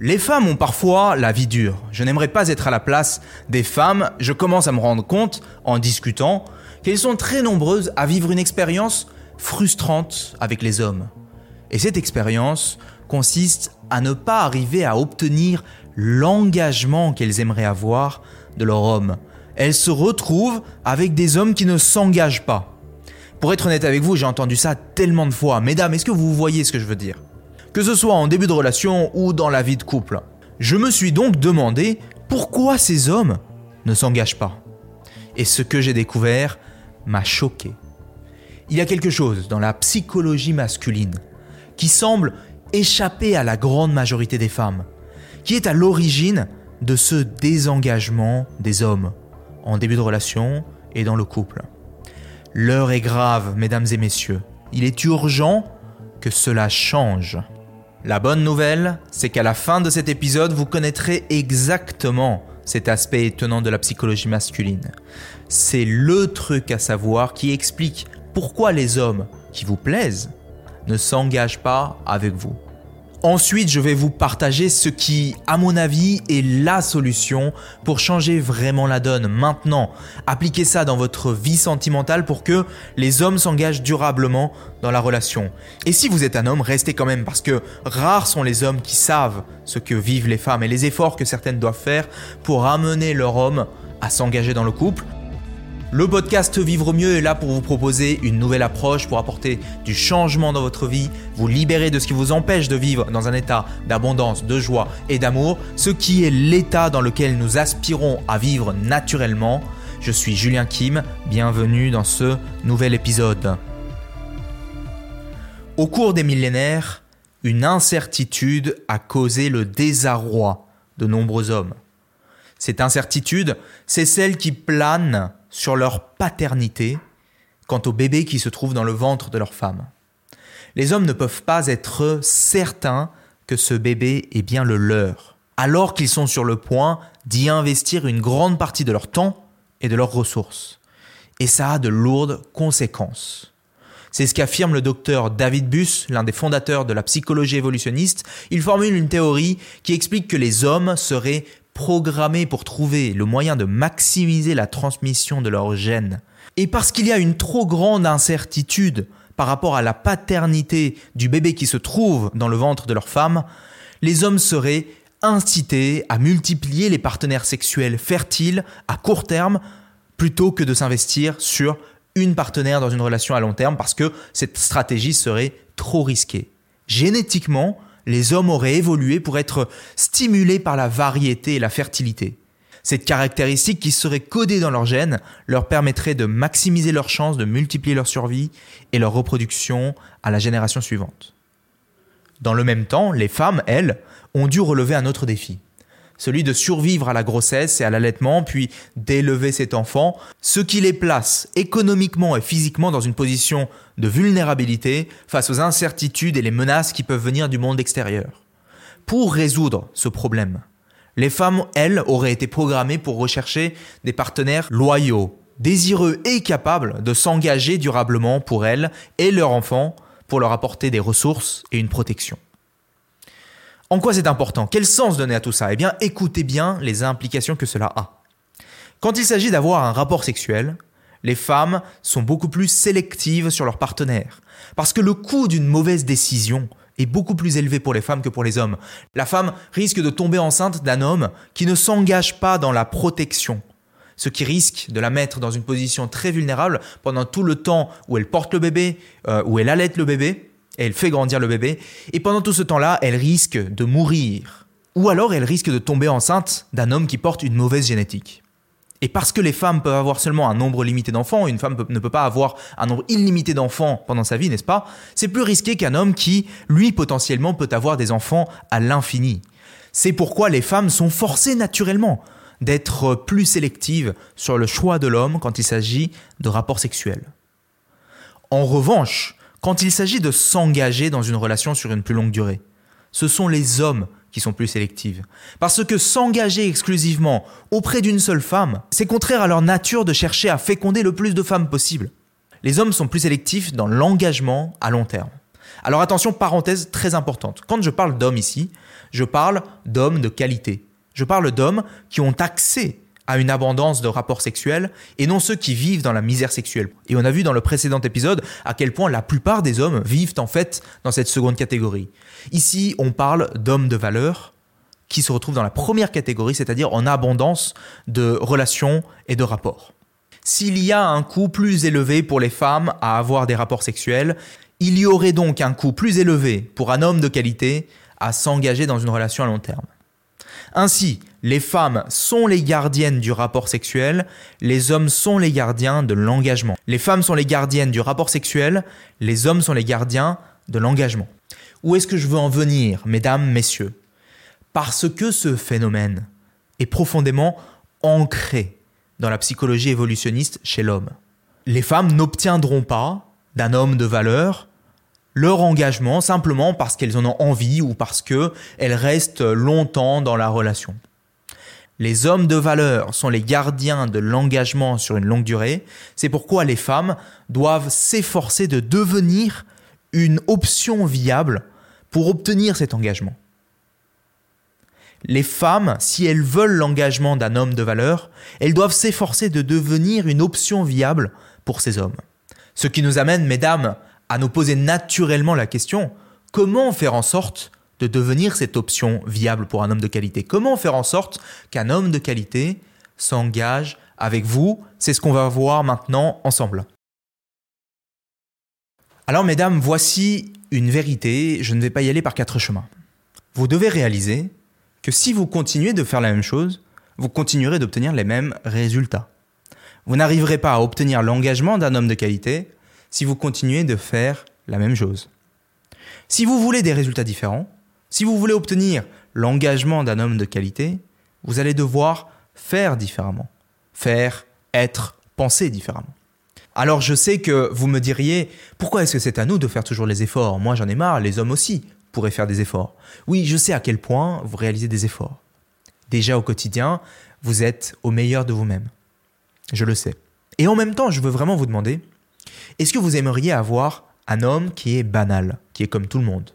Les femmes ont parfois la vie dure. Je n'aimerais pas être à la place des femmes. Je commence à me rendre compte, en discutant, qu'elles sont très nombreuses à vivre une expérience frustrante avec les hommes. Et cette expérience consiste à ne pas arriver à obtenir l'engagement qu'elles aimeraient avoir de leur homme. Elles se retrouvent avec des hommes qui ne s'engagent pas. Pour être honnête avec vous, j'ai entendu ça tellement de fois. Mesdames, est-ce que vous voyez ce que je veux dire? Que ce soit en début de relation ou dans la vie de couple. Je me suis donc demandé pourquoi ces hommes ne s'engagent pas. Et ce que j'ai découvert m'a choqué. Il y a quelque chose dans la psychologie masculine qui semble échapper à la grande majorité des femmes, qui est à l'origine de ce désengagement des hommes en début de relation et dans le couple. L'heure est grave, mesdames et messieurs. Il est urgent que cela change. La bonne nouvelle, c'est qu'à la fin de cet épisode, vous connaîtrez exactement cet aspect étonnant de la psychologie masculine. C'est le truc à savoir qui explique pourquoi les hommes qui vous plaisent ne s'engagent pas avec vous. Ensuite, je vais vous partager ce qui, à mon avis, est la solution pour changer vraiment la donne maintenant. Appliquez ça dans votre vie sentimentale pour que les hommes s'engagent durablement dans la relation. Et si vous êtes un homme, restez quand même parce que rares sont les hommes qui savent ce que vivent les femmes et les efforts que certaines doivent faire pour amener leur homme à s'engager dans le couple. Le podcast Vivre mieux est là pour vous proposer une nouvelle approche, pour apporter du changement dans votre vie, vous libérer de ce qui vous empêche de vivre dans un état d'abondance, de joie et d'amour, ce qui est l'état dans lequel nous aspirons à vivre naturellement. Je suis Julien Kim, bienvenue dans ce nouvel épisode. Au cours des millénaires, une incertitude a causé le désarroi de nombreux hommes. Cette incertitude, c'est celle qui plane sur leur paternité quant au bébé qui se trouve dans le ventre de leur femme. Les hommes ne peuvent pas être certains que ce bébé est bien le leur, alors qu'ils sont sur le point d'y investir une grande partie de leur temps et de leurs ressources. Et ça a de lourdes conséquences. C'est ce qu'affirme le docteur David Buss, l'un des fondateurs de la psychologie évolutionniste. Il formule une théorie qui explique que les hommes seraient programmés pour trouver le moyen de maximiser la transmission de leurs gènes. Et parce qu'il y a une trop grande incertitude par rapport à la paternité du bébé qui se trouve dans le ventre de leur femme, les hommes seraient incités à multiplier les partenaires sexuels fertiles à court terme plutôt que de s'investir sur une partenaire dans une relation à long terme parce que cette stratégie serait trop risquée. Génétiquement, les hommes auraient évolué pour être stimulés par la variété et la fertilité. Cette caractéristique qui serait codée dans leur gènes leur permettrait de maximiser leurs chances de multiplier leur survie et leur reproduction à la génération suivante. Dans le même temps, les femmes, elles, ont dû relever un autre défi celui de survivre à la grossesse et à l'allaitement, puis d'élever cet enfant, ce qui les place économiquement et physiquement dans une position de vulnérabilité face aux incertitudes et les menaces qui peuvent venir du monde extérieur. Pour résoudre ce problème, les femmes, elles, auraient été programmées pour rechercher des partenaires loyaux, désireux et capables de s'engager durablement pour elles et leurs enfants pour leur apporter des ressources et une protection. En quoi c'est important? Quel sens donner à tout ça? Eh bien, écoutez bien les implications que cela a. Quand il s'agit d'avoir un rapport sexuel, les femmes sont beaucoup plus sélectives sur leurs partenaires. Parce que le coût d'une mauvaise décision est beaucoup plus élevé pour les femmes que pour les hommes. La femme risque de tomber enceinte d'un homme qui ne s'engage pas dans la protection, ce qui risque de la mettre dans une position très vulnérable pendant tout le temps où elle porte le bébé, euh, où elle allaite le bébé, elle fait grandir le bébé, et pendant tout ce temps-là, elle risque de mourir. Ou alors elle risque de tomber enceinte d'un homme qui porte une mauvaise génétique. Et parce que les femmes peuvent avoir seulement un nombre limité d'enfants, une femme ne peut pas avoir un nombre illimité d'enfants pendant sa vie, n'est-ce pas? C'est plus risqué qu'un homme qui, lui, potentiellement peut avoir des enfants à l'infini. C'est pourquoi les femmes sont forcées naturellement d'être plus sélectives sur le choix de l'homme quand il s'agit de rapports sexuels. En revanche, quand il s'agit de s'engager dans une relation sur une plus longue durée, ce sont les hommes qui sont plus sélectifs. Parce que s'engager exclusivement auprès d'une seule femme, c'est contraire à leur nature de chercher à féconder le plus de femmes possible. Les hommes sont plus sélectifs dans l'engagement à long terme. Alors attention, parenthèse très importante. Quand je parle d'hommes ici, Je parle d'hommes de qualité. Je parle d'hommes qui ont accès à une abondance de rapports sexuels et non ceux qui vivent dans la misère sexuelle. Et on a vu dans le précédent épisode à quel point la plupart des hommes vivent en fait dans cette seconde catégorie. Ici, on parle d'hommes de valeur qui se retrouvent dans la première catégorie, c'est-à-dire en abondance de relations et de rapports. S'il y a un coût plus élevé pour les femmes à avoir des rapports sexuels, il y aurait donc un coût plus élevé pour un homme de qualité à s'engager dans une relation à long terme. Ainsi, les femmes sont les gardiennes du rapport sexuel, les hommes sont les gardiens de l'engagement. Les femmes sont les gardiennes du rapport sexuel, les hommes sont les gardiens de l'engagement. Où est-ce que je veux en venir, mesdames, messieurs? Parce que ce phénomène est profondément ancré dans la psychologie évolutionniste chez l'homme. Les femmes n'obtiendront pas d'un homme de valeur leur engagement simplement parce qu'elles en ont envie ou parce qu'elles restent longtemps dans la relation. Les hommes de valeur sont les gardiens de l'engagement sur une longue durée. C'est pourquoi les femmes doivent s'efforcer de devenir une option viable pour obtenir cet engagement. Les femmes, si elles veulent l'engagement d'un homme de valeur, elles doivent s'efforcer de devenir une option viable pour ces hommes. Ce qui nous amène, mesdames, à nous poser naturellement la question, comment faire en sorte de devenir cette option viable pour un homme de qualité? Comment faire en sorte qu'un homme de qualité s'engage avec vous? C'est ce qu'on va voir maintenant ensemble. Alors mesdames, voici une vérité, je ne vais pas y aller par quatre chemins. Vous devez réaliser que si vous continuez de faire la même chose, vous continuerez d'obtenir les mêmes résultats. Vous n'arriverez pas à obtenir l'engagement d'un homme de qualité si vous continuez de faire la même chose. Si vous voulez des résultats différents, si vous voulez obtenir l'engagement d'un homme de qualité, vous allez devoir faire différemment. Faire, être, penser différemment. Alors je sais que vous me diriez, pourquoi est-ce que c'est à nous de faire toujours les efforts? Moi j'en ai marre, les hommes aussi pourraient faire des efforts. Oui, je sais à quel point vous réalisez des efforts. Déjà au quotidien, vous êtes au meilleur de vous-même. Je le sais. Et en même temps, je veux vraiment vous demander, est-ce que vous aimeriez avoir un homme qui est banal, qui est comme tout le monde?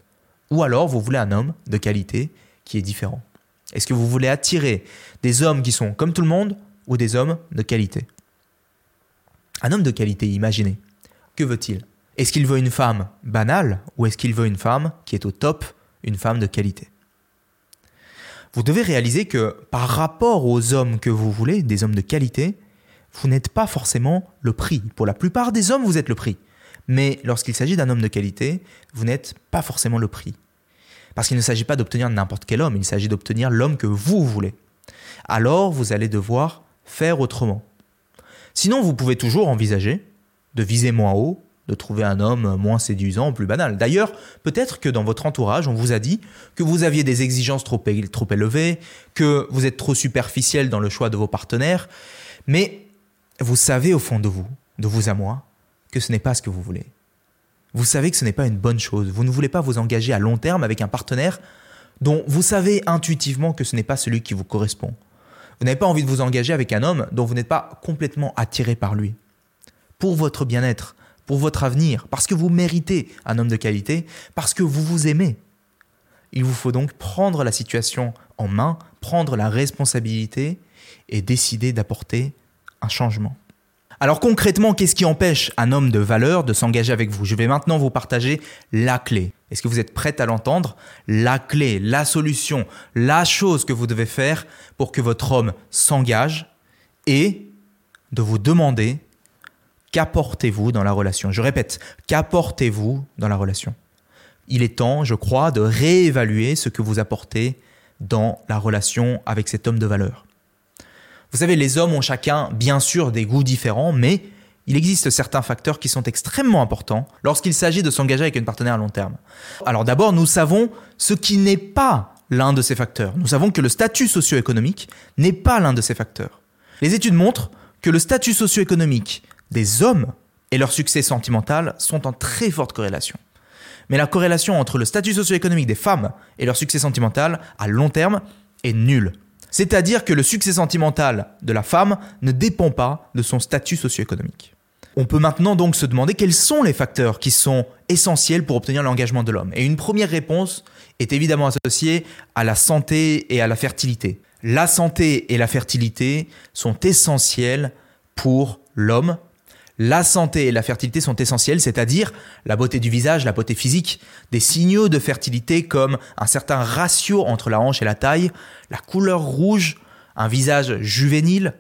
Ou alors vous voulez un homme de qualité qui est différent? Est-ce que vous voulez attirer des hommes qui sont comme tout le monde ou des hommes de qualité? Un homme de qualité, imaginez. Que veut-il? Est-ce qu'il veut une femme banale ou est-ce qu'il veut une femme qui est au top, une femme de qualité? Vous devez réaliser que par rapport aux hommes que vous voulez, des hommes de qualité, vous n'êtes pas forcément le prix. Pour la plupart des hommes, vous êtes le prix. Mais lorsqu'il s'agit d'un homme de qualité, vous n'êtes pas forcément le prix. Parce qu'il ne s'agit pas d'obtenir n'importe quel homme, il s'agit d'obtenir l'homme que vous voulez. Alors vous allez devoir faire autrement. Sinon, vous pouvez toujours envisager de viser moins haut, de trouver un homme moins séduisant, plus banal. D'ailleurs, peut-être que dans votre entourage, on vous a dit que vous aviez des exigences trop, élevées, que vous êtes trop superficiel dans le choix de vos partenaires, mais vous savez au fond de vous, de vous à moi, que ce n'est pas ce que vous voulez. Vous savez que ce n'est pas une bonne chose. Vous ne voulez pas vous engager à long terme avec un partenaire dont vous savez intuitivement que ce n'est pas celui qui vous correspond. Vous n'avez pas envie de vous engager avec un homme dont vous n'êtes pas complètement attiré par lui. Pour votre bien-être, pour votre avenir, parce que vous méritez un homme de qualité, parce que vous vous aimez. Il vous faut donc prendre la situation en main, prendre la responsabilité et décider d'apporter changement. Alors concrètement, qu'est-ce qui empêche un homme de valeur de s'engager avec vous? Je vais maintenant vous partager la clé. Est-ce que vous êtes prête à l'entendre? La clé, la solution, la chose que vous devez faire pour que votre homme s'engage et de vous demander qu'apportez-vous dans la relation? Je répète, qu'apportez-vous dans la relation? Il est temps, je crois, de réévaluer ce que vous apportez dans la relation avec cet homme de valeur. Vous savez, les hommes ont chacun, bien sûr, des goûts différents, mais il existe certains facteurs qui sont extrêmement importants lorsqu'il s'agit de s'engager avec une partenaire à long terme. Alors d'abord, nous savons ce qui n'est pas l'un de ces facteurs. Nous savons que le statut socio-économique n'est pas l'un de ces facteurs. Les études montrent que le statut socio-économique des hommes et leur succès sentimental sont en très forte corrélation. Mais la corrélation entre le statut socio-économique des femmes et leur succès sentimental à long terme est nulle. C'est-à-dire que le succès sentimental de la femme ne dépend pas de son statut socio-économique. On peut maintenant donc se demander quels sont les facteurs qui sont essentiels pour obtenir l'engagement de l'homme. Et une première réponse est évidemment associé à la santé et à la fertilité. La santé et la fertilité sont essentielles pour l'homme. La santé et la fertilité sont essentielles, c'est-à-dire la beauté du visage, la beauté physique, des signaux de fertilité comme un certain ratio entre la hanche et la taille, la couleur rouge, un visage juvénile.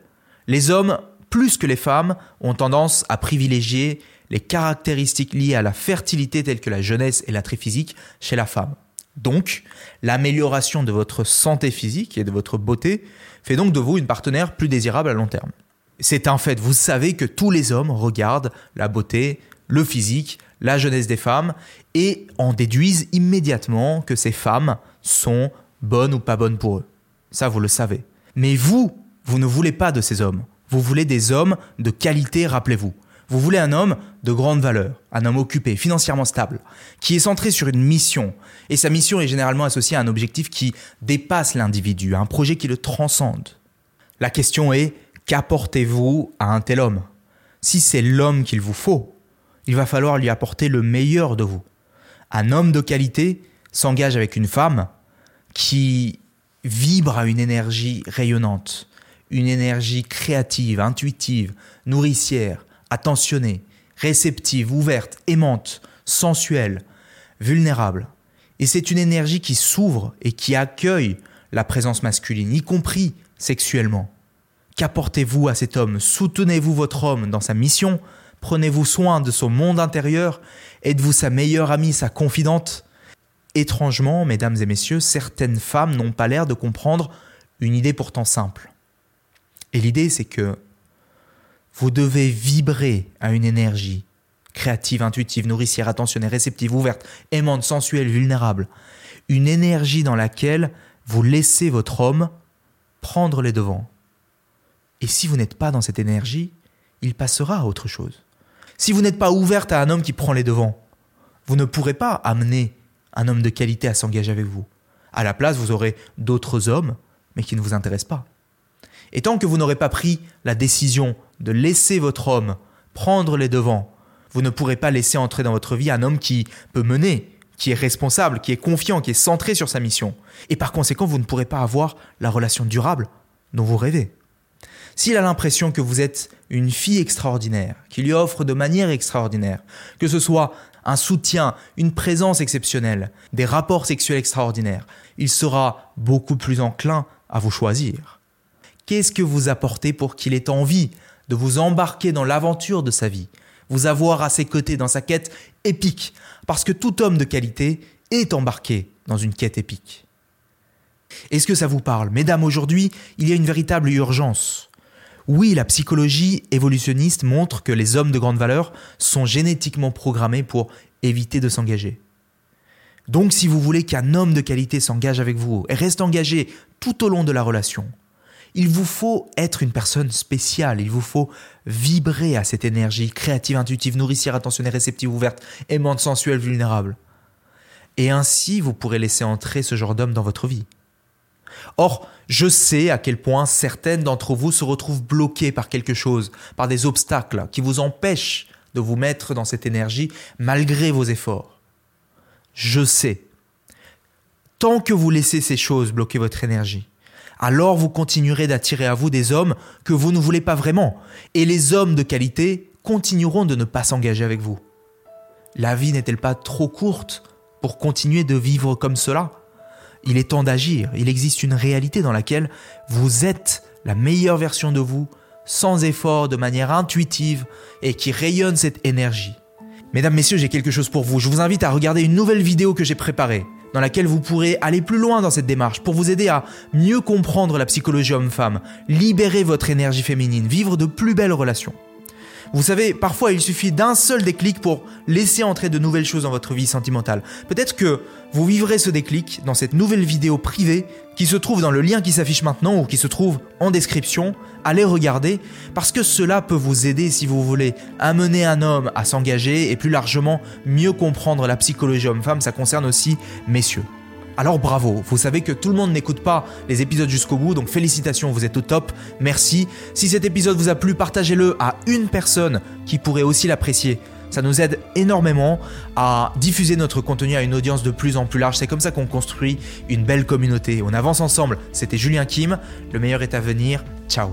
Les hommes, plus que les femmes, ont tendance à privilégier les caractéristiques liées à la fertilité telles que la jeunesse et l'attrait physique chez la femme. Donc, l'amélioration de votre santé physique et de votre beauté fait donc de vous une partenaire plus désirable à long terme. C'est un fait, vous savez que tous les hommes regardent la beauté, le physique, la jeunesse des femmes et en déduisent immédiatement que ces femmes sont bonnes ou pas bonnes pour eux. Ça, vous le savez. Mais vous, vous ne voulez pas de ces hommes. Vous voulez des hommes de qualité, rappelez-vous. Vous voulez un homme de grande valeur, un homme occupé, financièrement stable, qui est centré sur une mission. Et sa mission est généralement associée à un objectif qui dépasse l'individu, à un projet qui le transcende. La question est, qu'apportez-vous à un tel homme? Si c'est l'homme qu'il vous faut, il va falloir lui apporter le meilleur de vous. Un homme de qualité s'engage avec une femme qui vibre à une énergie rayonnante, une énergie créative, intuitive, nourricière, attentionnée, réceptive, ouverte, aimante, sensuelle, vulnérable. Et c'est une énergie qui s'ouvre et qui accueille la présence masculine, y compris sexuellement. Qu'apportez-vous à cet homme? Soutenez-vous votre homme dans sa mission? Prenez-vous soin de son monde intérieur? Êtes-vous sa meilleure amie, sa confidente? Étrangement, mesdames et messieurs, certaines femmes n'ont pas l'air de comprendre une idée pourtant simple. Et l'idée, c'est que vous devez vibrer à une énergie créative, intuitive, nourricière, attentionnée, réceptive, ouverte, aimante, sensuelle, vulnérable. Une énergie dans laquelle vous laissez votre homme prendre les devants. Et si vous n'êtes pas dans cette énergie, il passera à autre chose. Si vous n'êtes pas ouverte à un homme qui prend les devants, vous ne pourrez pas amener un homme de qualité à s'engager avec vous. À la place, vous aurez d'autres hommes, mais qui ne vous intéressent pas. Et tant que vous n'aurez pas pris la décision de laisser votre homme prendre les devants, vous ne pourrez pas laisser entrer dans votre vie un homme qui peut mener, qui est responsable, qui est confiant, qui est centré sur sa mission. Et par conséquent, vous ne pourrez pas avoir la relation durable dont vous rêvez. S'il a l'impression que vous êtes une fille extraordinaire, qui lui offre de manière extraordinaire, que ce soit un soutien, une présence exceptionnelle, des rapports sexuels extraordinaires, il sera beaucoup plus enclin à vous choisir. Qu'est-ce que vous apportez pour qu'il ait envie de vous embarquer dans l'aventure de sa vie, vous avoir à ses côtés dans sa quête épique, parce que tout homme de qualité est embarqué dans une quête épique? Est-ce que ça vous parle? Mesdames, aujourd'hui, il y a une véritable urgence. Oui, la psychologie évolutionniste montre que les hommes de grande valeur sont génétiquement programmés pour éviter de s'engager. Donc si vous voulez qu'un homme de qualité s'engage avec vous et reste engagé tout au long de la relation, il vous faut être une personne spéciale, il vous faut vibrer à cette énergie créative, intuitive, nourricière, attentionnée, réceptive, ouverte, aimante, sensuelle, vulnérable. Et ainsi, vous pourrez laisser entrer ce genre d'homme dans votre vie. Or, je sais à quel point certaines d'entre vous se retrouvent bloquées par quelque chose, par des obstacles qui vous empêchent de vous mettre dans cette énergie malgré vos efforts. Je sais. Tant que vous laissez ces choses bloquer votre énergie, alors vous continuerez d'attirer à vous des hommes que vous ne voulez pas vraiment, et les hommes de qualité continueront de ne pas s'engager avec vous. La vie n'est-elle pas trop courte pour continuer de vivre comme cela? Il est temps d'agir, il existe une réalité dans laquelle vous êtes la meilleure version de vous, sans effort, de manière intuitive, et qui rayonne cette énergie. Mesdames, Messieurs, j'ai quelque chose pour vous. Je vous invite à regarder une nouvelle vidéo que j'ai préparée dans laquelle vous pourrez aller plus loin dans cette démarche pour vous aider à mieux comprendre la psychologie homme-femme, libérer votre énergie féminine, vivre de plus belles relations. Vous savez, parfois il suffit d'un seul déclic pour laisser entrer de nouvelles choses dans votre vie sentimentale. Peut-être que vous vivrez ce déclic dans cette nouvelle vidéo privée qui se trouve dans le lien qui s'affiche maintenant ou qui se trouve en description. Allez regarder parce que cela peut vous aider si vous voulez amener un homme à s'engager et plus largement mieux comprendre la psychologie homme-femme. Ça concerne aussi messieurs. Alors bravo, vous savez que tout le monde n'écoute pas les épisodes jusqu'au bout, donc félicitations, vous êtes au top, merci. Si cet épisode vous a plu, partagez-le à une personne qui pourrait aussi l'apprécier. Ça nous aide énormément à diffuser notre contenu à une audience de plus en plus large. C'est comme ça qu'on construit une belle communauté. On avance ensemble. C'était Julien Kim. Le meilleur est à venir. Ciao